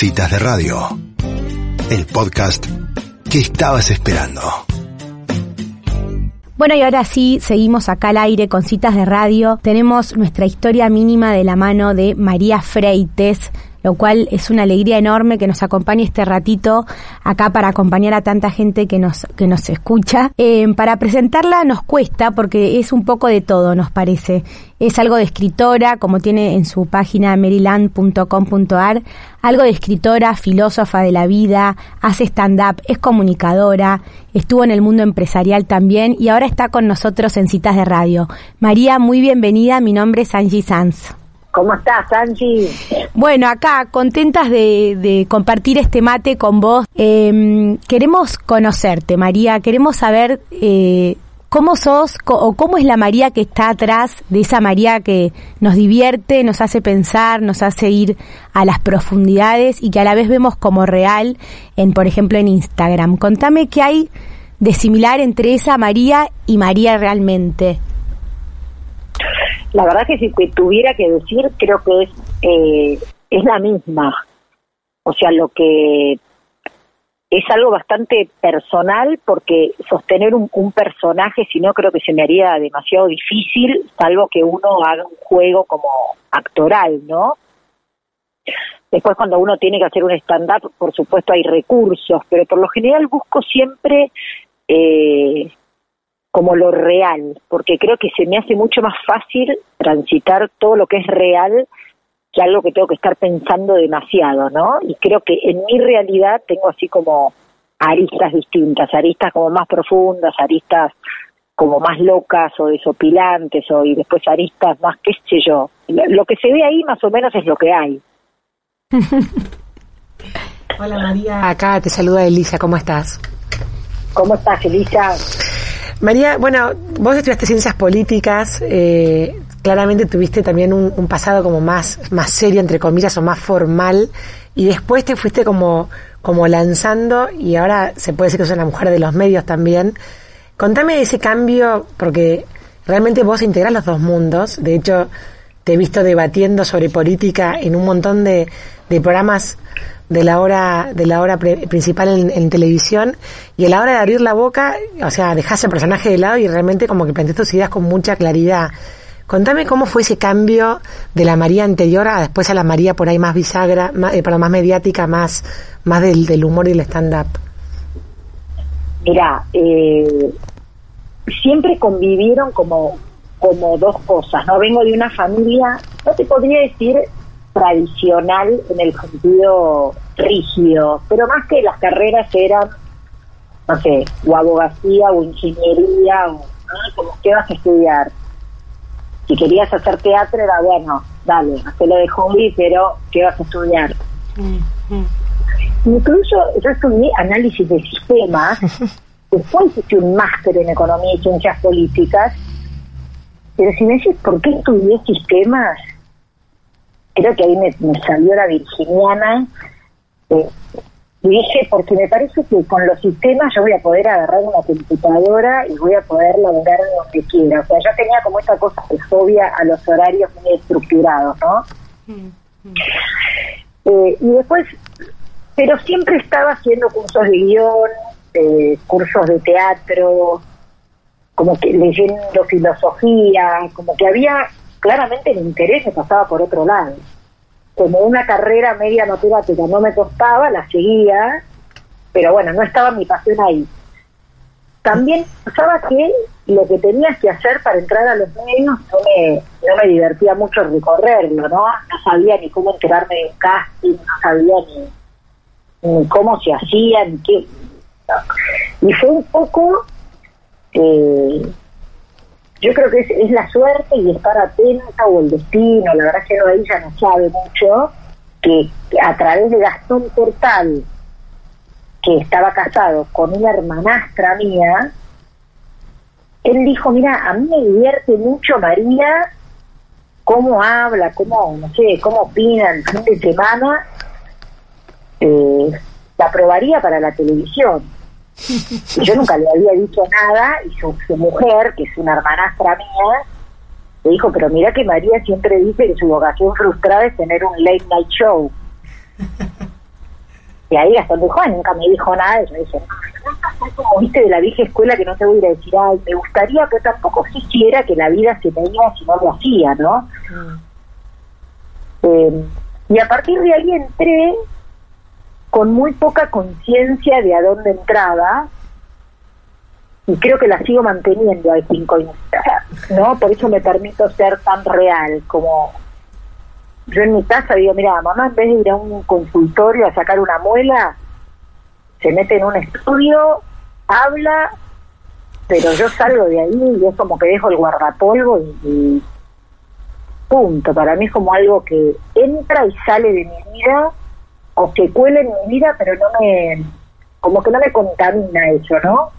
Citas de Radio, el podcast que estabas esperando. Bueno, y ahora sí, seguimos acá al aire con citas de radio. Tenemos nuestra historia mínima de la mano de María Freites, lo cual es una alegría enorme que nos acompañe este ratito acá para acompañar a tanta gente que nos, que nos escucha. Eh, para presentarla nos cuesta porque es un poco de todo, nos parece. Es algo de escritora, como tiene en su página maryland.com.ar, algo de escritora, filósofa de la vida, hace stand-up, es comunicadora, estuvo en el mundo empresarial también y ahora está con nosotros en citas de radio. María, muy bienvenida, mi nombre es Angie Sanz. ¿Cómo estás, Angie? Bueno, acá contentas de, compartir este mate con vos. Em, queremos conocerte, María. Queremos saber eh, cómo sos o cómo es la María que está atrás de esa María que nos divierte, nos hace pensar, nos hace ir a las profundidades y que a la vez vemos como real, en por ejemplo en Instagram. Contame qué hay de similar entre esa María y María realmente. La verdad que si tuviera que decir, creo que es, eh, es la misma. O sea, lo que es algo bastante personal porque sostener un, personaje, si no, creo que se me haría demasiado difícil, salvo que uno haga un juego como actoral, ¿no? Después cuando uno tiene que hacer un stand-up, por supuesto hay recursos, pero por lo general busco siempre eh, como lo real, porque creo que se me hace mucho más fácil transitar todo lo que es real que algo que tengo que estar pensando demasiado, ¿no? Y creo que en mi realidad tengo así como aristas distintas, aristas como más profundas, aristas como más locas o desopilantes o y después aristas más qué sé yo. Lo, que se ve ahí más o menos es lo que hay. Hola María. Acá te saluda Elisa, ¿cómo estás? ¿Cómo estás, Elisa? María, bueno, vos estudiaste ciencias políticas, eh, claramente tuviste también un, pasado como más, más serio, entre comillas, o más formal, y después te fuiste como, como lanzando, y ahora se puede decir que sos una mujer de los medios también. Contame ese cambio, porque realmente vos integrás los dos mundos, de hecho, te he visto debatiendo sobre política en un montón de, de programas de la hora de la hora principal en, televisión y a la hora de abrir la boca, o sea, dejas el personaje de lado y realmente como que planteas tus ideas con mucha claridad. Contame cómo fue ese cambio de la María anterior a después a la María por ahí más bisagra, más, eh, más mediática, más, más del, del humor y el stand-up. Mira, eh, siempre convivieron como, como dos cosas, ¿no? Vengo de una familia, no te podría decir tradicional en el sentido rígido, pero más que las carreras eran, no sé, o abogacía o ingeniería, o como que vas a estudiar. Si querías hacer teatro era bueno, dale, hazlo de hobby, pero ¿qué vas a estudiar? Incluso yo estudié análisis de sistemas, después hice un máster en economía y ciencias políticas, pero si me dices por qué estudié sistemas, creo que ahí me, salió la virginiana. Eh, y dije, porque me parece que con los sistemas yo voy a poder agarrar una computadora y voy a poder laburar donde quiera. O sea, yo tenía como esta cosa de fobia a los horarios muy estructurados, ¿no? Mm, mm. Eh, y después, pero siempre estaba haciendo cursos de guion, eh, cursos de teatro, como que leyendo filosofía, como que había claramente el interés me pasaba por otro lado. Como una carrera media matemática no me costaba, la seguía, pero bueno, no estaba mi pasión ahí. También pasaba que lo que tenías que hacer para entrar a los medios no me, no me divertía mucho recorrerlo, ¿no? No sabía ni cómo enterarme de un casting, no sabía ni, ni cómo se hacía, ni qué. Y fue un poco eh, yo creo que es, la suerte y estar atenta o el destino, la verdad es que ella no sabe mucho, que a través de Gastón Portal, que estaba casado con una hermanastra mía, él dijo, mira, a mí me divierte mucho María, cómo habla, cómo, no sé, cómo opina el fin de semana, eh, la probaría para la televisión yo nunca le había dicho nada y su, mujer, que es una hermanastra mía, le dijo, pero mira que María siempre dice que su vocación frustrada es tener un late night show. Y ahí Gastón dijo, "Ay, nunca me dijo nada. Y yo dije, soy como viste de la vieja escuela que no te voy a ir a decir, ay, me gustaría, pero tampoco quisiera que la vida se me iba si no lo hacía, ¿no? Eh, y a partir de ahí entré con muy poca conciencia de a dónde entraba y creo que la sigo manteniendo al cinco ¿no? Por eso me permito ser tan real, como yo en mi casa digo, mira, mamá en vez de ir a un consultorio a sacar una muela, se mete en un estudio, habla, pero yo salgo de ahí y es como que dejo el guardapolvo y, y punto. Para mí es como algo que entra y sale de mi vida o que cuela en mi vida, pero no me, como que no me contamina eso, ¿no?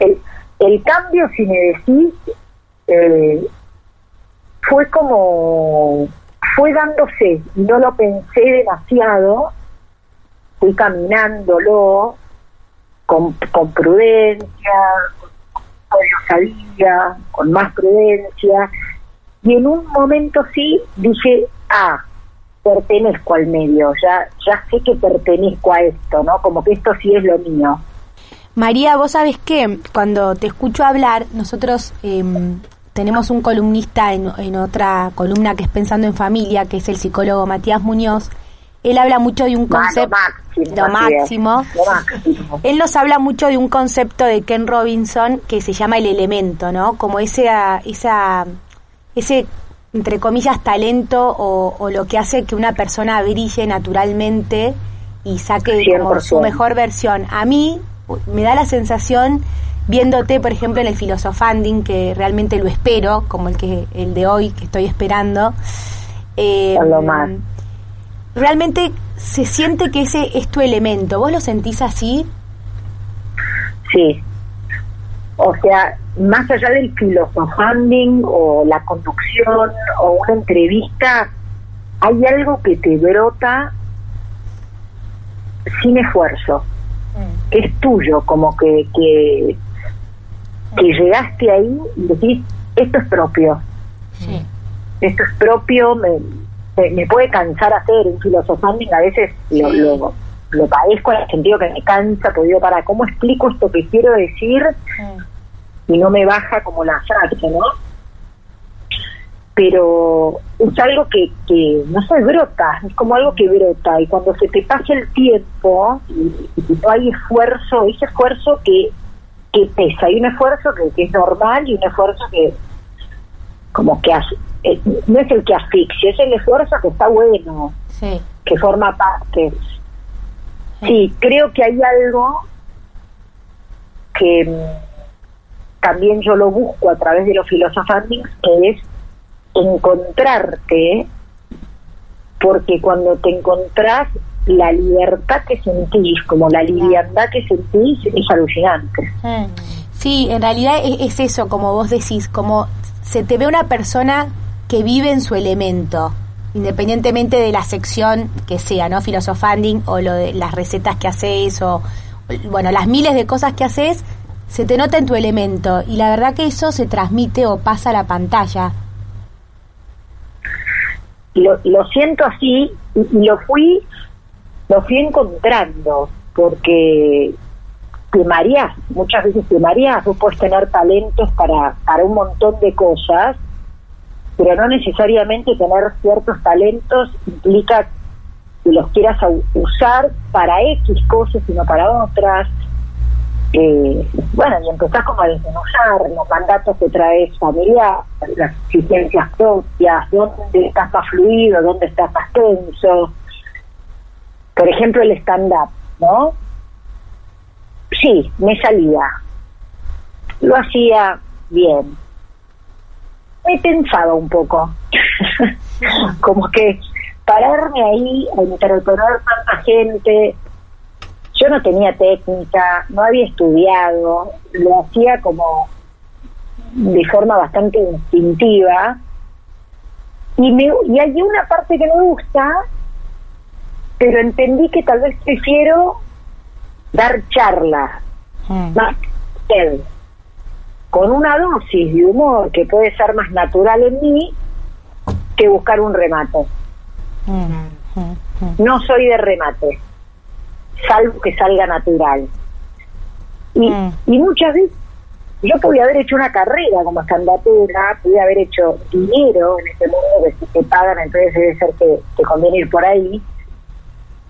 El, el cambio, si me decís, eh, fue como, fue dándose, y no lo pensé demasiado, fui caminándolo con, con prudencia, con sabía, con más prudencia, y en un momento sí dije, ah, pertenezco al medio, ya, ya sé que pertenezco a esto, ¿no? Como que esto sí es lo mío. María, vos sabés que cuando te escucho hablar, nosotros em, tenemos un columnista en, en, otra columna que es Pensando en Familia, que es el psicólogo Matías Muñoz. Él habla mucho de un concepto. Lo máximo, lo máximo. Él nos habla mucho de un concepto de Ken Robinson que se llama el elemento, ¿no? Como ese, esa, ese entre comillas, talento o, o, lo que hace que una persona brille naturalmente y saque como su mejor versión. A mí me da la sensación, viéndote, por ejemplo, en el Filosofanding, que realmente lo espero, como el, que, el de hoy que estoy esperando, eh, realmente se siente que ese es tu elemento. ¿Vos lo sentís así? Sí. O sea, más allá del filosofanding o la conducción o una entrevista, hay algo que te brota sin esfuerzo, que es tuyo, como que, que, que llegaste ahí y decís, esto es propio. Sí. Esto es propio, me, me, me puede cansar hacer un filosofanding, a veces Sí. lo, lo, lo padezco en el sentido que me cansa, porque digo, para, ¿cómo explico esto que quiero decir? Y no me baja como la frase, ¿no? Pero es algo que, que, no sé, brota, es como algo que brota, y cuando se te pasa el tiempo y, y no hay esfuerzo, ese esfuerzo que, que pesa, hay un esfuerzo que, que es normal y un esfuerzo que como que as- eh, no es el que asfixia, es el esfuerzo que está bueno, Sí. que forma parte. Sí, creo que hay algo que también yo lo busco a través de los filosofandings, que es encontrarte, porque cuando te encontrás, la libertad que sentís, como la liviandad que sentís, es alucinante. Sí, en realidad es, es eso, como vos decís, como se te ve una persona que vive en su elemento, independientemente de la sección que sea, ¿no? Filosofanding o lo de las recetas que haces o, bueno, las miles de cosas que haces, se te nota en tu elemento y la verdad que eso se transmite o pasa a la pantalla. lo, lo siento así y, lo fui lo fui encontrando porque te muchas veces te mareás, vos puedes tener talentos para, para un montón de cosas, pero no necesariamente tener ciertos talentos implica que los quieras usar para X cosas, sino para otras. Eh, bueno, y empezás como a desmenuzar los mandatos que traes familiar, las exigencias propias, dónde estás más fluido, dónde estás más tenso. Por ejemplo, el stand-up, ¿no? Sí, me salía. Lo hacía bien. Me pensaba un poco. como que pararme ahí a interpelar tanta gente, yo no tenía técnica, no había estudiado, lo hacía como de forma bastante instintiva. Y, me, y hay una parte que me gusta, pero entendí que tal vez prefiero dar charlas, más TED, con una dosis de humor que puede ser más natural en mí que buscar un remate. no soy de remate, salvo que salga natural. Y, Mm. y muchas veces yo podía haber hecho una carrera como estandatera, podía haber hecho dinero en este mundo que si te pagan, entonces debe ser que te conviene ir por ahí.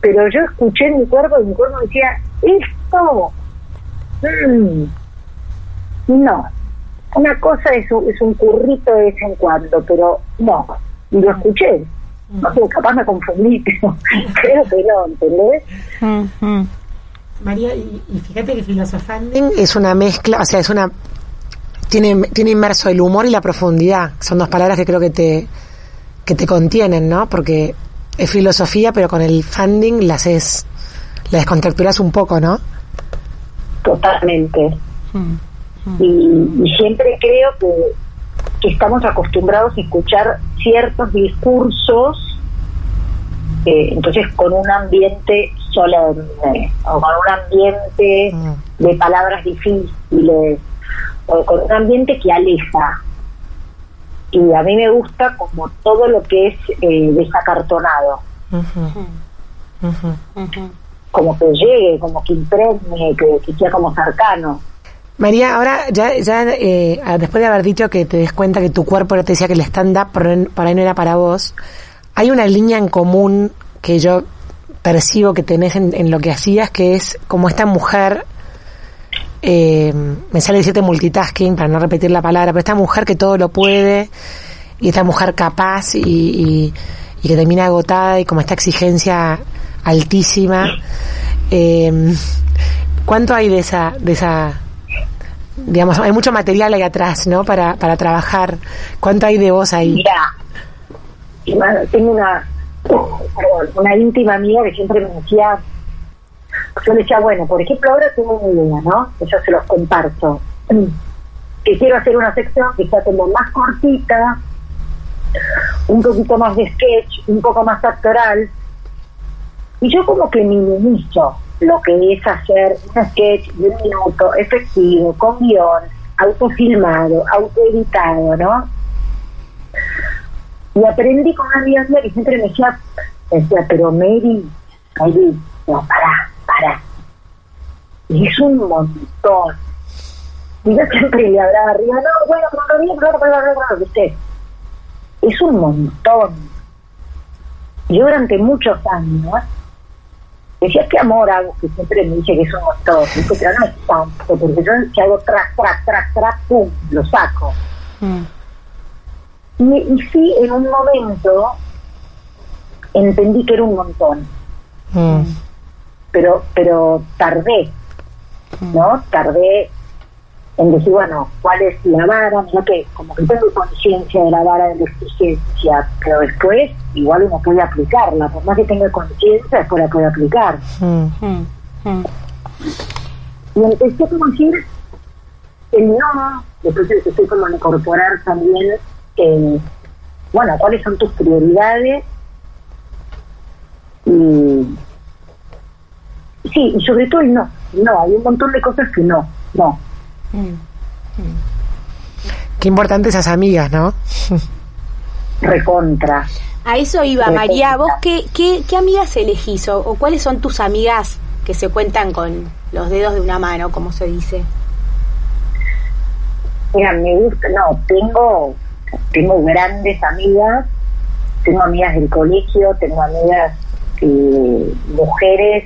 Pero yo escuché en mi cuerpo y mi cuerpo decía, esto, mm, no. Una cosa es un, es un currito de vez en cuando, pero no. Y lo escuché. No sé, capaz me confundí, pero creo que no, ¿entendés? Mm, mm. María, y, y fíjate que filosofanding es una mezcla, o sea, es una tiene tiene inmerso el humor y la profundidad. Son dos palabras que creo que te que te contienen, ¿no? Porque es filosofía, pero con el funding la haces la descontracturas un poco, ¿no? Totalmente. Mm. y, y siempre creo que, que estamos acostumbrados a escuchar ciertos discursos, eh, entonces con un ambiente solemne, o con un ambiente Mm. de palabras difíciles, o con un ambiente que aleja. Y a mí me gusta como todo lo que es eh, desacartonado, como que llegue, como que impregne, que, que sea como cercano. María, ahora ya, ya eh, después de haber dicho que te des cuenta que tu cuerpo te decía que el stand-up por, ahí- no era para vos, hay una línea en común que yo percibo que tenés en, en lo que hacías, que es como esta mujer, eh, me sale decirte multitasking para no repetir la palabra, pero esta mujer que todo lo puede y esta mujer capaz y, y- y que termina agotada y como esta exigencia altísima. Eh, ¿Cuánto hay de esa, de esa, digamos, hay mucho material ahí atrás, ¿no? Para, para trabajar. ¿Cuánto hay de vos ahí? Mira, tengo una, una íntima amiga que siempre me decía, yo le decía, bueno, por ejemplo, ahora tengo una idea, ¿no? Que yo se los comparto. Que quiero hacer una sección que sea como más cortita, un poquito más de sketch, un poco más actoral. Y yo como que minimizo lo que es hacer un sketch de un minuto, efectivo, con guion, autofilmado, autoeditado, ¿no? Y aprendí con una amiga que siempre me decía, me decía, pero Mary, Mary, no, pará, pará. Y es un montón. Y yo siempre le hablaba arriba, no, bueno, pero bien, claro, claro, claro, ¿viste? Es un montón. Yo durante muchos años decía, qué amor hago, que siempre me dice que es un montón. Dice, pero no es tanto, porque yo si hago tras, tras, tras, tras, pum, lo saco. Mm. Y, y sí, en un momento entendí que era un montón, Mm. pero pero tardé, ¿no? Tardé en decir, bueno, ¿cuál es la vara? Mira que como que tengo conciencia de la vara de la exigencia, pero después igual uno puede aplicarla, por más que tenga conciencia, después la puede aplicar. Mm. Mm. Mm. Y empecé como decir el no, después empecé como a incorporar también, eh, bueno, cuáles son tus prioridades y sí, y sobre todo el no, no, hay un montón de cosas que no, no. Mm. Qué importante esas amigas, ¿no? recontra. A eso iba, María. ¿Vos qué, qué, qué amigas elegís o, o cuáles son tus amigas que se cuentan con los dedos de una mano, como se dice? Mira, me gusta, no, tengo, tengo grandes amigas, tengo amigas del colegio, tengo amigas eh, mujeres,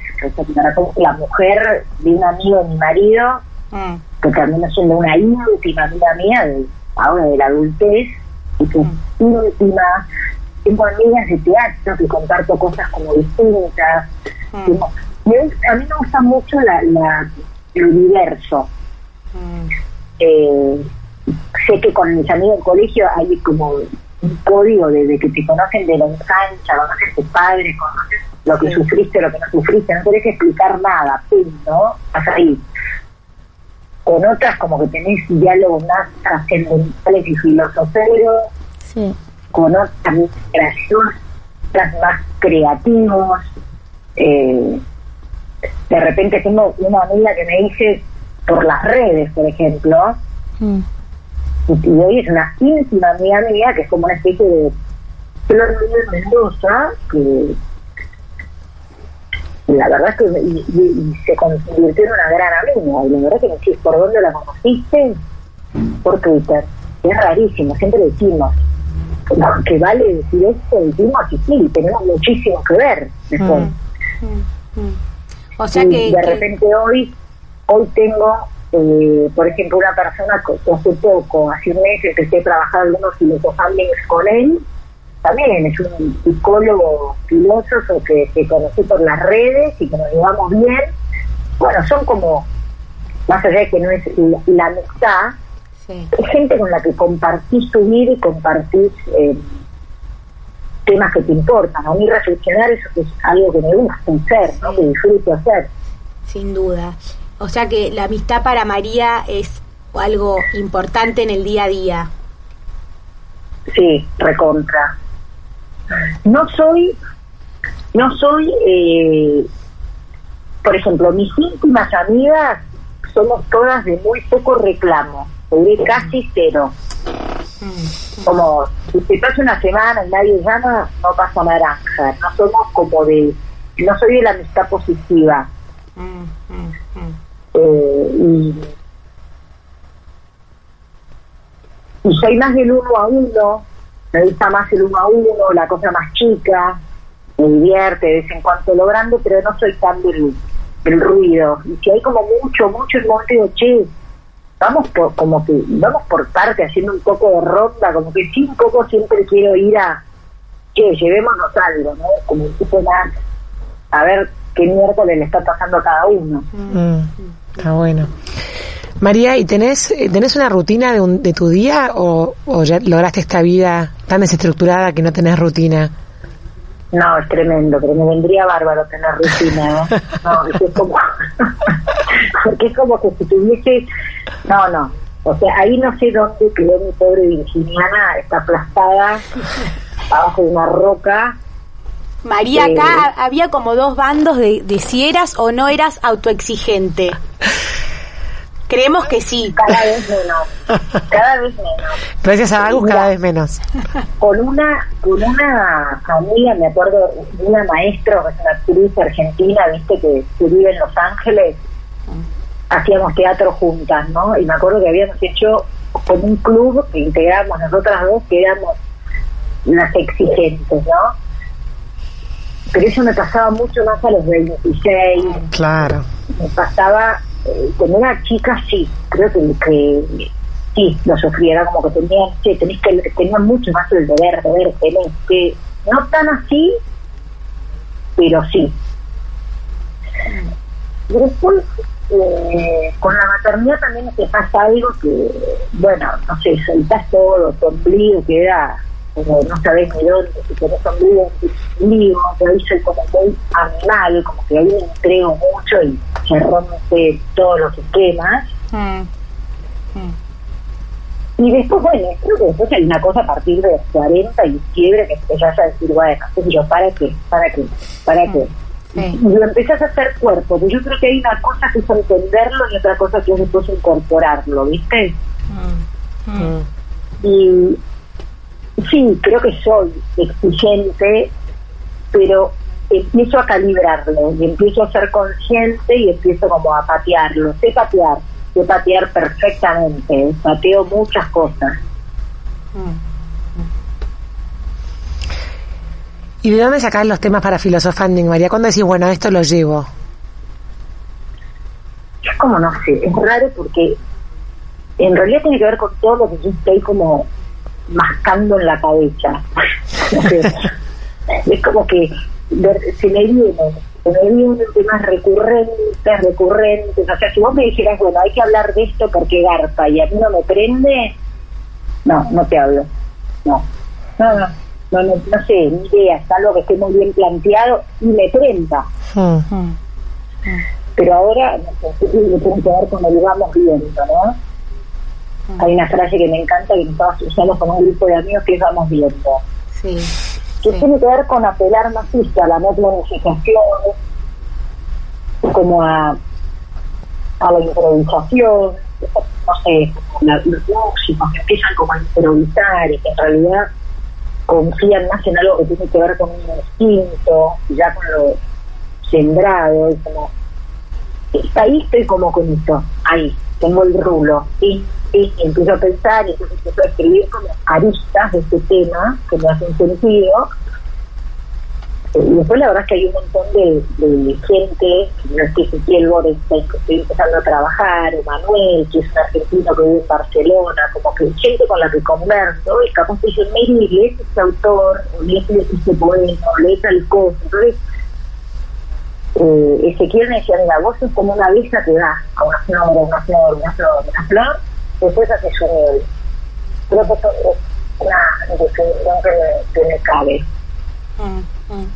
la mujer de un amigo de mi marido, Mm. Que terminó siendo una íntima amiga mía de, ahora de la adultez, y que es íntima. Tengo amigas de teatro que comparto cosas como distintas. Mm. Tengo- a mí me gusta mucho la, la- el universo. Mm. Eh, sé que con mis amigos del colegio hay como un código de, de que te conocen de la infancia, conoces tus padres, conoces lo que Sí. sufriste, lo que no sufriste, no tenés que explicar nada, pum, ¿no? Vas ahí. Con otras como que tenés diálogos más trascendentales y filosoferos, Sí. con otras más más creativos. Eh, de repente tengo una amiga que me dice por las redes, por ejemplo, Mm. y, hoy es una íntima amiga mía que es como una especie de Flor de Mendoza que, la verdad es que y, se convirtió en una gran amiga. Y la verdad que me decís, ¿por dónde la conociste? Por Twitter. Es rarísimo, siempre decimos que vale decir esto, decimos y sí, tenemos muchísimo que ver después. Mm, mm, mm. O sea que de repente hoy, hoy tengo, eh, por ejemplo, una persona que hace poco, hace un mes, empecé a trabajar algunos filosofales con él también es un psicólogo filósofo que, que conocí por las redes y que nos llevamos bien. Bueno, son como, más allá de que no es la, amistad, es gente con la que compartís tu vida y compartís eh, temas que te importan. A mí reflexionar eso es algo que me gusta hacer, ¿no? que disfruto hacer. Sin duda. O sea que la amistad para María es algo importante en el día a día. Sí, recontra. No soy, no soy, eh, por ejemplo, mis íntimas amigas somos todas de muy poco reclamo, de casi cero. Como si se pasa una semana y nadie llama, no pasa naranja. No somos como de, no soy de la amistad positiva. Eh, y, y soy más del uno a uno me gusta más el uno a uno, la cosa más chica, me divierte de vez en cuando logrando, pero no soy tan del, ruido. Y si hay como mucho, mucho, el momento digo, che, vamos por, como que, vamos por parte haciendo un poco de ronda, como que sí, un poco siempre quiero ir a, che, llevémonos algo, ¿no? Como un tipo a ver qué miércoles le está pasando a cada uno. Mm, está bueno. María, ¿y tenés, eh, tenés una rutina de, de tu día o, ya lograste esta vida tan desestructurada que no tenés rutina? No, es tremendo, pero me vendría bárbaro tener rutina, ¿eh? No, es como, porque es como que si tuviese, no, no, o sea, ahí no sé dónde quedó mi pobre Virginiana, está aplastada abajo de una roca. María, acá eh, había como dos bandos de, de si eras o no eras autoexigente. Creemos que sí. Cada vez menos. Cada vez menos. Gracias a Agus, cada vez menos. Con una, con una amiga, me acuerdo, una maestra, que es una actriz argentina, viste, que, vive en Los Ángeles, hacíamos teatro juntas, ¿no? Y me acuerdo que habíamos hecho con un club que integramos nosotras dos, que éramos las exigentes, ¿no? Pero eso me pasaba mucho más a los 26. Claro. Me pasaba eh, con una chica sí, creo que, sí, lo sufriera como que tenía, que tenés que tenía mucho más el deber, deber, tenés que, no tan así, pero sí. Después, eh, con la maternidad también te pasa algo que, bueno, no sé, soltás todo, tu ombligo queda como no sabes ni dónde, si tenés ombligo, ombligo, te dice como muy animal, como que ahí me entrego mucho y se rompe todos los esquemas. Mm. Mm. Y después, bueno, creo que después hay una cosa a partir de 40 y quiebre que empezás a decir, bueno, yo, ¿para qué? ¿Para qué? ¿Para qué? Mm. Y lo empezás a hacer cuerpo, pues yo creo que hay una cosa que es entenderlo y otra cosa que es después incorporarlo, ¿viste? Y sí, creo que soy exigente, pero empiezo a calibrarlo y empiezo a ser consciente y empiezo como a patearlo. Sé patear, sé patear perfectamente, pateo muchas cosas. ¿Y de dónde sacás los temas para filosofanding, María? ¿Cuándo decís, bueno, esto lo llevo? Es como, no sé, es raro porque en realidad tiene que ver con todo lo que yo estoy como mascando en la cabeza. es como que se me vienen, se me vienen temas recurrentes, recurrentes. O sea, si vos me dijeras, bueno, hay que hablar de esto porque garpa y a mí no me prende, no, no te hablo. No, no, no. No, no, sé, ni idea, es algo que esté muy bien planteado y me prenda. Hmm. Pero ahora, no sé, tiene que ver con el vamos viendo, ¿no? Hay una frase que me encanta que nosotros usamos con un grupo de amigos que vamos viendo. Sí. Que tiene que ver con apelar más a la no planificación, como a, a la improvisación, no sé, los músicos que empiezan como a improvisar y que en realidad confían más en algo que tiene que ver con un instinto, ya con lo sembrado, y como, ahí estoy como con esto, ahí, tengo el rulo, y, y, empiezo a pensar, y empiezo a escribir como aristas de este tema que me hacen sentido, y después la verdad es que hay un montón de, gente, no es que Ezequiel Borenstein, que estoy empezando a trabajar, o Manuel, que es un argentino que vive en Barcelona, como que gente con la que converso, y capaz te dicen, Mary, lees este autor, lees este poema, lees tal cosa. Entonces, eh, Ezequiel me decía, mira, vos sos como una abeja que da a una flor, una flor, una flor, una flor, después haces un miel. Creo que eso es una definición que me, que me cabe. Mm, mm.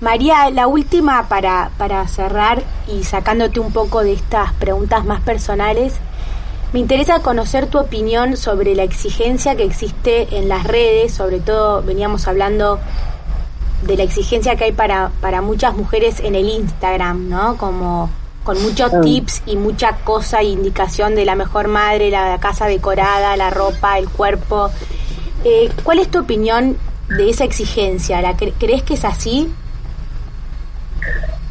María, la última para, para cerrar y sacándote un poco de estas preguntas más personales, me interesa conocer tu opinión sobre la exigencia que existe en las redes, sobre todo veníamos hablando de la exigencia que hay para, para muchas mujeres en el Instagram, ¿no? Como con muchos tips y mucha cosa e indicación de la mejor madre, la, casa decorada, la ropa, el cuerpo. Eh, ¿Cuál es tu opinión de esa exigencia? ¿La ¿Crees que es así?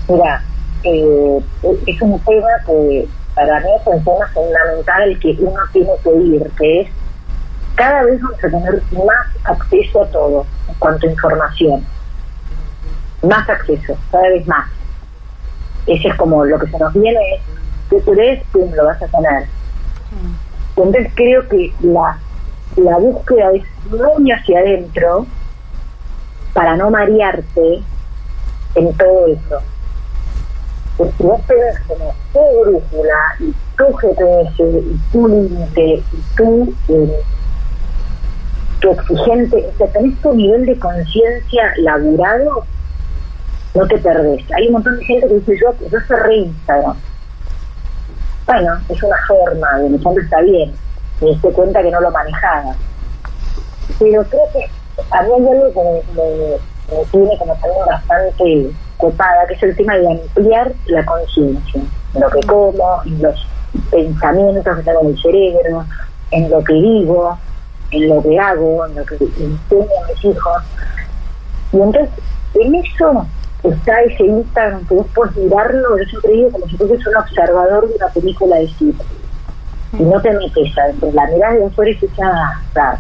Mira, eh, es un tema que para mí es un tema fundamental que uno tiene que ir, que es cada vez vamos a tener más acceso a todo en cuanto a información. Más acceso, cada vez más. Ese es como lo que se nos viene, es tú eres, pum, lo vas a tener. Entonces creo que la, la búsqueda es muy hacia adentro para no marearte en todo eso porque si vos tenés como tu brújula y tu GPS y tu límite y tu, eh, tu exigente, o sea, tenés tu nivel de conciencia laburado, no te perdés. Hay un montón de gente que dice yo, yo cerré Instagram. Bueno, es una forma, de mi fondo está bien, me di cuenta que no lo manejaba. Pero creo que a mí hay algo que me, me tiene como también bastante copada, que es el tema de ampliar la conciencia, en lo que como, en los pensamientos que tengo en el cerebro, en lo que digo, en lo que hago, en lo que enseño a mis hijos. Y entonces, en eso está ese Instagram que vos puedes mirarlo, yo siempre digo como si fueses un observador de una película de cine. Y no te metes adentro, la mirada de afuera y esa,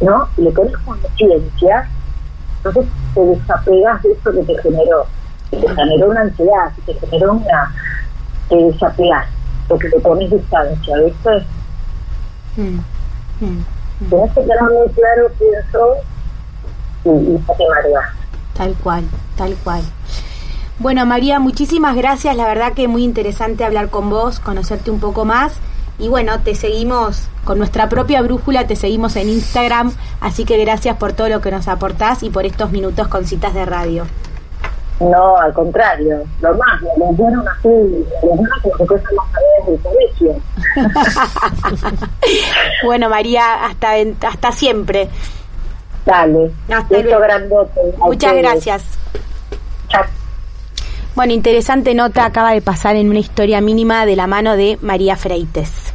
¿no? Y le pones conciencia entonces te desapegas de eso que te generó, que te generó una ansiedad, que te generó una... te desapegas, porque te pones distancia, ¿viste? Mm, mm, mm. Tienes que tener muy claro quién sos y, y te mareas. Tal cual, tal cual. Bueno, María, muchísimas gracias. La verdad que muy interesante hablar con vos, conocerte un poco más. Y bueno, te seguimos con nuestra propia brújula, te seguimos en Instagram, así que gracias por todo lo que nos aportás y por estos minutos con citas de radio. No, al contrario, lo más, dieron así, les dieron como que más del colegio. bueno, María, hasta, hasta siempre. Dale, hasta luego. grandote. Muchas gracias. Chao. Bueno, interesante nota acaba de pasar en una historia mínima de la mano de María Freites.